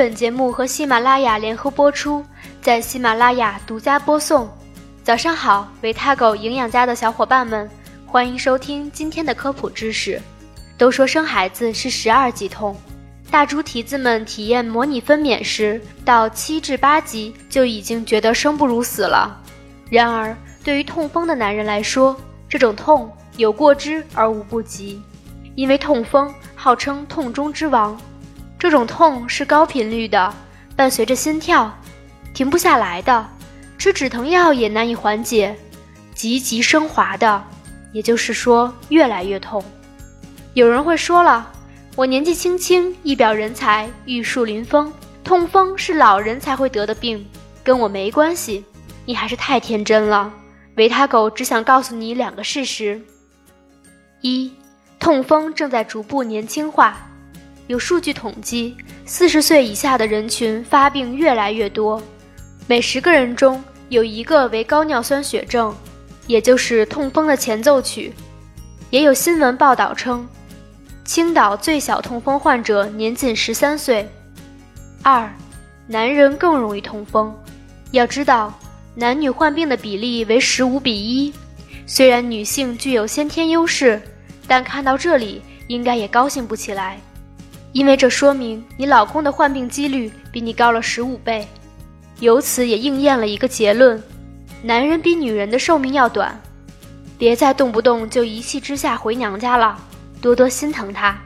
本节目和喜马拉雅联合播出，在喜马拉雅独家播送。早上好，维他狗营养家的小伙伴们，欢迎收听今天的科普知识。都说生孩子是十二级痛，大猪蹄子们体验模拟分娩时，到七至八级就已经觉得生不如死了。然而，对于痛风的男人来说，这种痛有过之而无不及，因为痛风号称痛中之王。这种痛是高频率的，伴随着心跳，停不下来的，吃止疼药也难以缓解，急急升华的，也就是说越来越痛。有人会说了，我年纪轻轻，一表人才，玉树临风，痛风是老人才会得的病，跟我没关系。你还是太天真了。维他狗只想告诉你两个事实：一，痛风正在逐步年轻化。有数据统计，四十岁以下的人群发病越来越多，每十个人中有一个为高尿酸血症，也就是痛风的前奏曲。也有新闻报道称，青岛最小痛风患者年仅十三岁。二，男人更容易痛风。要知道，男女患病的比例为十五比一。虽然女性具有先天优势，但看到这里应该也高兴不起来。因为这说明你老公的患病几率比你高了十五倍，由此也应验了一个结论：男人比女人的寿命要短。别再动不动就一气之下回娘家了，多多心疼他。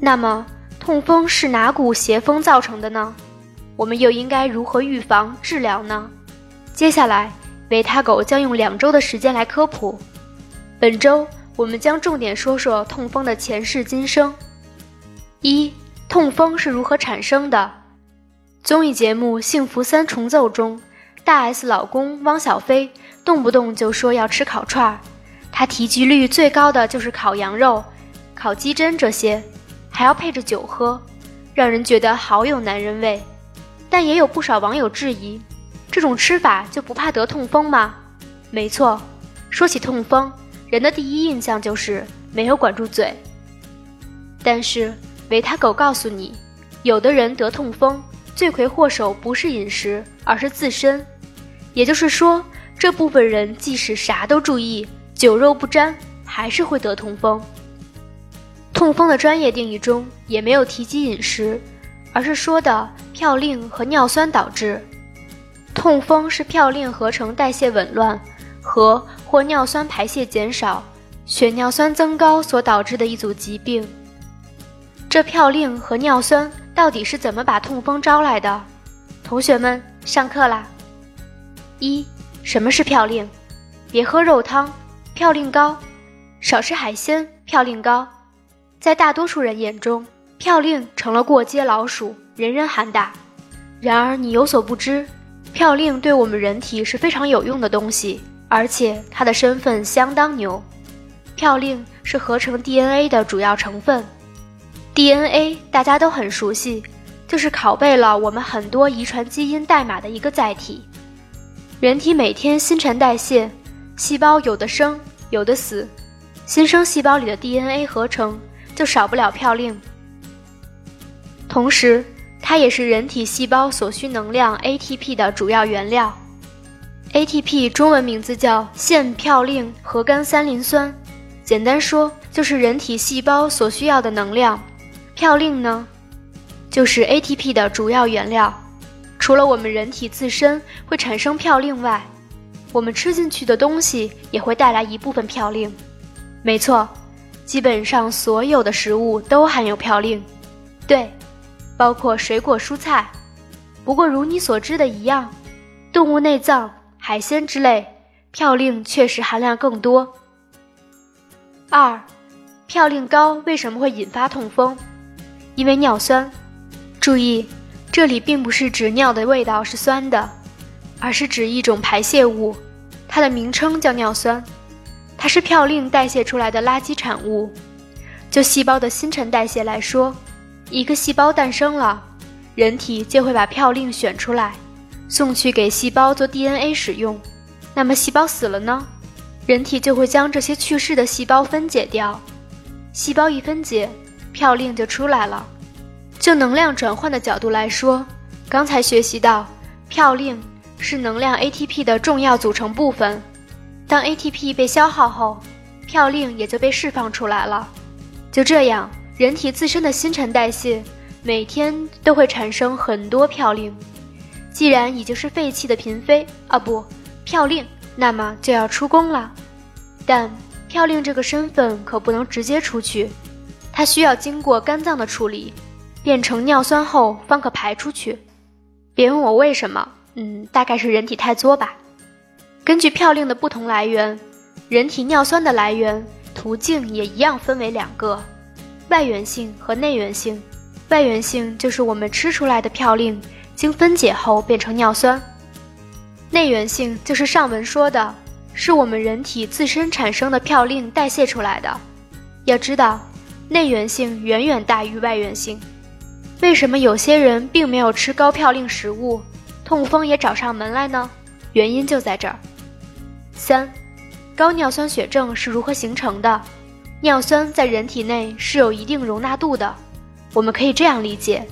那么，痛风是哪股邪风造成的呢？我们又应该如何预防治疗呢？接下来，维他狗将用两周的时间来科普。本周我们将重点说说痛风的前世今生。一痛风是如何产生的？综艺节目《幸福三重奏》中，大 S 老公汪小菲动不动就说要吃烤串儿，他提及率最高的就是烤羊肉、烤鸡胗这些，还要配着酒喝，让人觉得好有男人味。但也有不少网友质疑，这种吃法就不怕得痛风吗？没错，说起痛风，人的第一印象就是没有管住嘴，但是。维他狗告诉你，有的人得痛风，罪魁祸首不是饮食，而是自身。也就是说，这部分人即使啥都注意，酒肉不沾，还是会得痛风。痛风的专业定义中也没有提及饮食，而是说的嘌呤和尿酸导致。痛风是嘌呤合成代谢紊乱和或尿酸排泄减少、血尿酸增高所导致的一组疾病。这嘌呤和尿酸到底是怎么把痛风招来的？同学们，上课啦！一，什么是嘌呤？别喝肉汤，嘌呤高；少吃海鲜，嘌呤高。在大多数人眼中，嘌呤成了过街老鼠，人人喊打。然而你有所不知，嘌呤对我们人体是非常有用的东西，而且它的身份相当牛。嘌呤是合成 DNA 的主要成分。DNA 大家都很熟悉，就是拷贝了我们很多遗传基因代码的一个载体。人体每天新陈代谢，细胞有的生，有的死，新生细胞里的 DNA 合成就少不了嘌呤。同时，它也是人体细胞所需能量 ATP 的主要原料。ATP 中文名字叫腺嘌呤核苷三磷酸，简单说就是人体细胞所需要的能量。嘌呤呢，就是 ATP 的主要原料。除了我们人体自身会产生嘌呤外，我们吃进去的东西也会带来一部分嘌呤。没错，基本上所有的食物都含有嘌呤，对，包括水果蔬菜。不过如你所知的一样，动物内脏、海鲜之类，嘌呤确实含量更多。二，嘌呤高为什么会引发痛风？因为尿酸，注意，这里并不是指尿的味道是酸的，而是指一种排泄物，它的名称叫尿酸，它是嘌呤代谢出来的垃圾产物。就细胞的新陈代谢来说，一个细胞诞生了，人体就会把嘌呤选出来，送去给细胞做 DNA 使用。那么细胞死了呢？人体就会将这些去世的细胞分解掉，细胞一分解。嘌呤就出来了，就能量转换的角度来说，刚才学习到，嘌呤是能量 ATP 的重要组成部分。当 ATP 被消耗后，嘌呤也就被释放出来了。就这样，人体自身的新陈代谢每天都会产生很多嘌呤。既然已经是废弃的嫔妃啊，不，嘌呤，那么就要出宫了。但嘌呤这个身份可不能直接出去，它需要经过肝脏的处理。变成尿酸后方可排出去，别问我为什么，嗯，大概是人体太作吧。根据嘌呤的不同来源，人体尿酸的来源途径也一样分为两个：外源性和内源性。外源性就是我们吃出来的嘌呤经分解后变成尿酸；内源性就是上文说的，是我们人体自身产生的嘌呤代谢出来的。要知道，内源性远远大于外源性。为什么有些人并没有吃高嘌呤食物，痛风也找上门来呢？原因就在这儿。三，高尿酸血症是如何形成的？尿酸在人体内是有一定容纳度的，我们可以这样理解：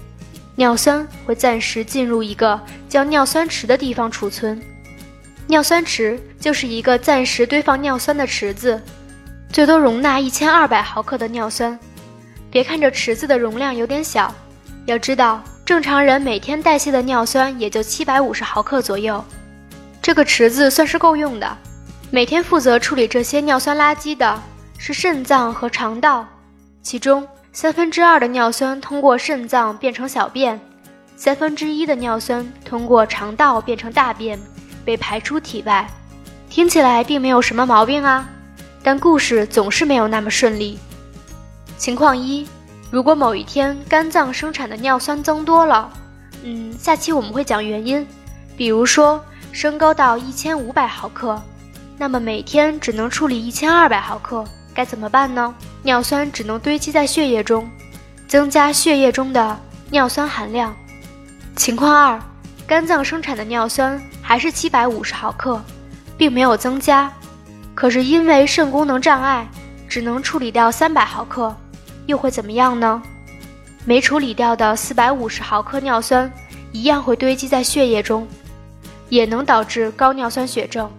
尿酸会暂时进入一个叫尿酸池的地方储存。尿酸池就是一个暂时堆放尿酸的池子，最多容纳一千二百毫克的尿酸。别看这池子的容量有点小。要知道，正常人每天代谢的尿酸也就七百五十毫克左右，这个池子算是够用的。每天负责处理这些尿酸垃圾的是肾脏和肠道，其中三分之二的尿酸通过肾脏变成小便，三分之一的尿酸通过肠道变成大便，被排出体外。听起来并没有什么毛病啊，但故事总是没有那么顺利。情况一。如果某一天肝脏生产的尿酸增多了，嗯，下期我们会讲原因。比如说升高到一千五百毫克，那么每天只能处理一千二百毫克，该怎么办呢？尿酸只能堆积在血液中，增加血液中的尿酸含量。情况二，肝脏生产的尿酸还是七百五十毫克，并没有增加，可是因为肾功能障碍，只能处理掉三百毫克。又会怎么样呢？没处理掉的四百五十毫克尿酸一样会堆积在血液中，也能导致高尿酸血症。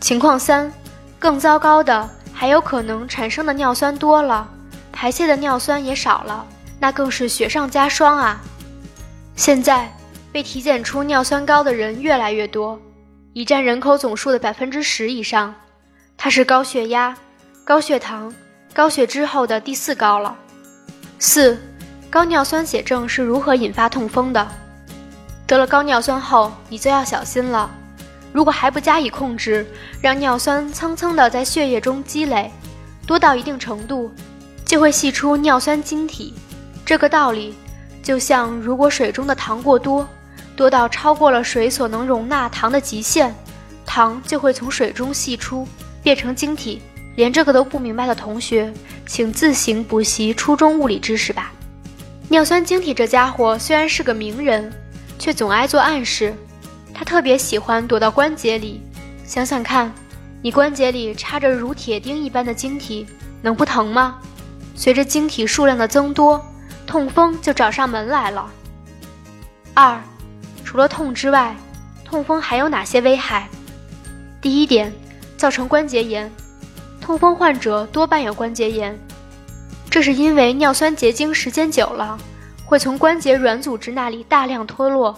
情况三，更糟糕的还有可能产生的尿酸多了，排泄的尿酸也少了，那更是雪上加霜啊！现在被体检出尿酸高的人越来越多，已占人口总数的百分之十以上。它是高血压、高血糖。高血脂后的第四高了。四，高尿酸血症是如何引发痛风的？得了高尿酸后，你就要小心了。如果还不加以控制，让尿酸蹭蹭的在血液中积累，多到一定程度，就会析出尿酸晶体。这个道理，就像如果水中的糖过多，多到超过了水所能容纳糖的极限，糖就会从水中析出，变成晶体。连这个都不明白的同学，请自行补习初中物理知识吧。尿酸晶体这家伙虽然是个名人，却总爱做暗示。他特别喜欢躲到关节里。想想看，你关节里插着如铁钉一般的晶体，能不疼吗？随着晶体数量的增多，痛风就找上门来了。二，除了痛之外，痛风还有哪些危害？第一点，造成关节炎。痛风患者多半有关节炎，这是因为尿酸结晶时间久了，会从关节软组织那里大量脱落。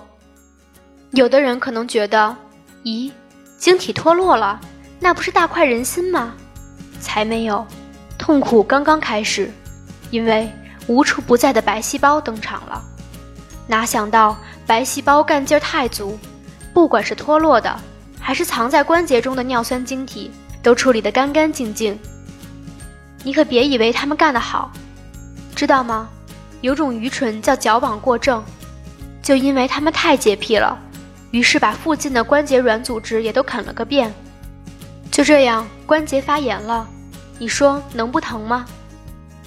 有的人可能觉得，咦，晶体脱落了，那不是大快人心吗？才没有，痛苦刚刚开始，因为无处不在的白细胞登场了。哪想到白细胞干劲儿太足，不管是脱落的，还是藏在关节中的尿酸晶体。都处理得干干净净，你可别以为他们干得好，知道吗？有种愚蠢叫矫枉过正，就因为他们太洁癖了，于是把附近的关节软组织也都啃了个遍，就这样关节发炎了，你说能不疼吗？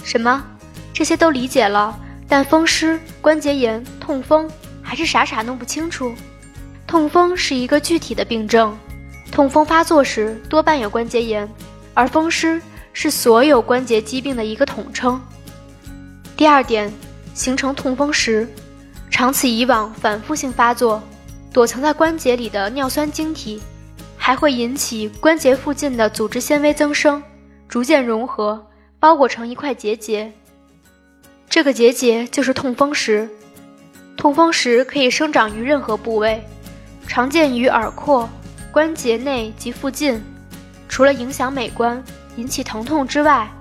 什么？这些都理解了，但风湿、关节炎、痛风还是傻傻弄不清楚。痛风是一个具体的病症。痛风发作时多半有关节炎，而风湿是所有关节疾病的一个统称。第二点，形成痛风石，长此以往反复性发作，躲藏在关节里的尿酸晶体还会引起关节附近的组织纤维增生，逐渐融合，包裹成一块结节。这个结节就是痛风石。痛风石可以生长于任何部位，常见于耳廓、关节内及附近。除了影响美观、引起疼痛之外，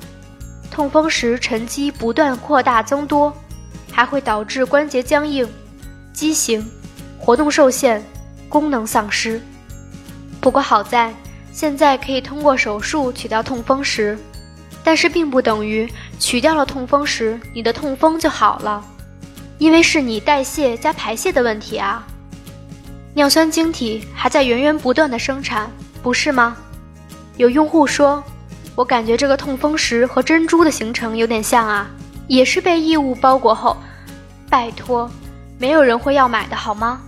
痛风石沉积不断扩大增多，还会导致关节僵硬、畸形、活动受限、功能丧失。不过好在现在可以通过手术取掉痛风石，但是并不等于取掉了痛风石，你的痛风就好了，因为是你代谢加排泄的问题啊。尿酸晶体还在源源不断的生产，不是吗？有用户说：“我感觉这个痛风石和珍珠的形成有点像啊，也是被异物包裹后。”拜托，没有人会要买的好吗？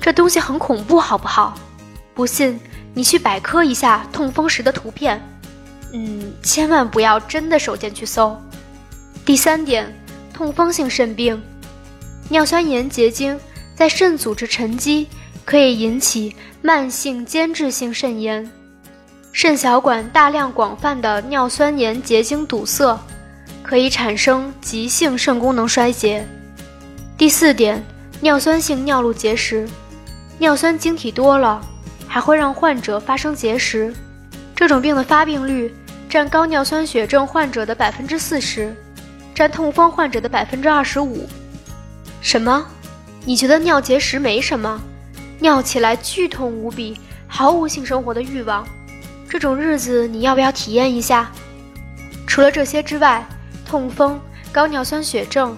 这东西很恐怖，好不好？不信你去百科一下痛风石的图片。嗯，千万不要真的手贱去搜。第三点，痛风性肾病，尿酸盐结晶在肾组织沉积，可以引起慢性间质性肾炎。肾小管大量广泛的尿酸盐结晶堵塞，可以产生急性肾功能衰竭。第四点，尿酸性尿路结石，尿酸晶体多了，还会让患者发生结石。这种病的发病率占高尿酸血症患者的百分之四十，占痛风患者的百分之二十五。什么？你觉得尿结石没什么？尿起来剧痛无比，毫无性生活的欲望。这种日子你要不要体验一下？除了这些之外，痛风、高尿酸血症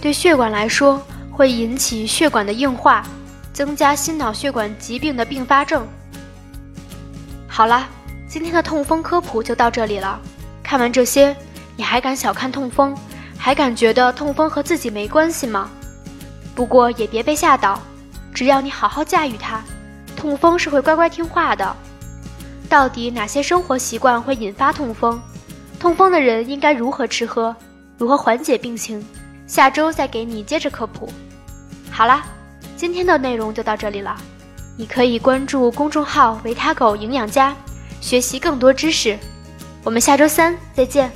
对血管来说会引起血管的硬化，增加心脑血管疾病的并发症。好了，今天的痛风科普就到这里了。看完这些，你还敢小看痛风？还敢觉得痛风和自己没关系吗？不过也别被吓倒，只要你好好驾驭它，痛风是会乖乖听话的。到底哪些生活习惯会引发痛风？痛风的人应该如何吃喝？如何缓解病情？下周再给你接着科普。好啦，今天的内容就到这里了。你可以关注公众号“维他狗营养家”，学习更多知识。我们下周三再见。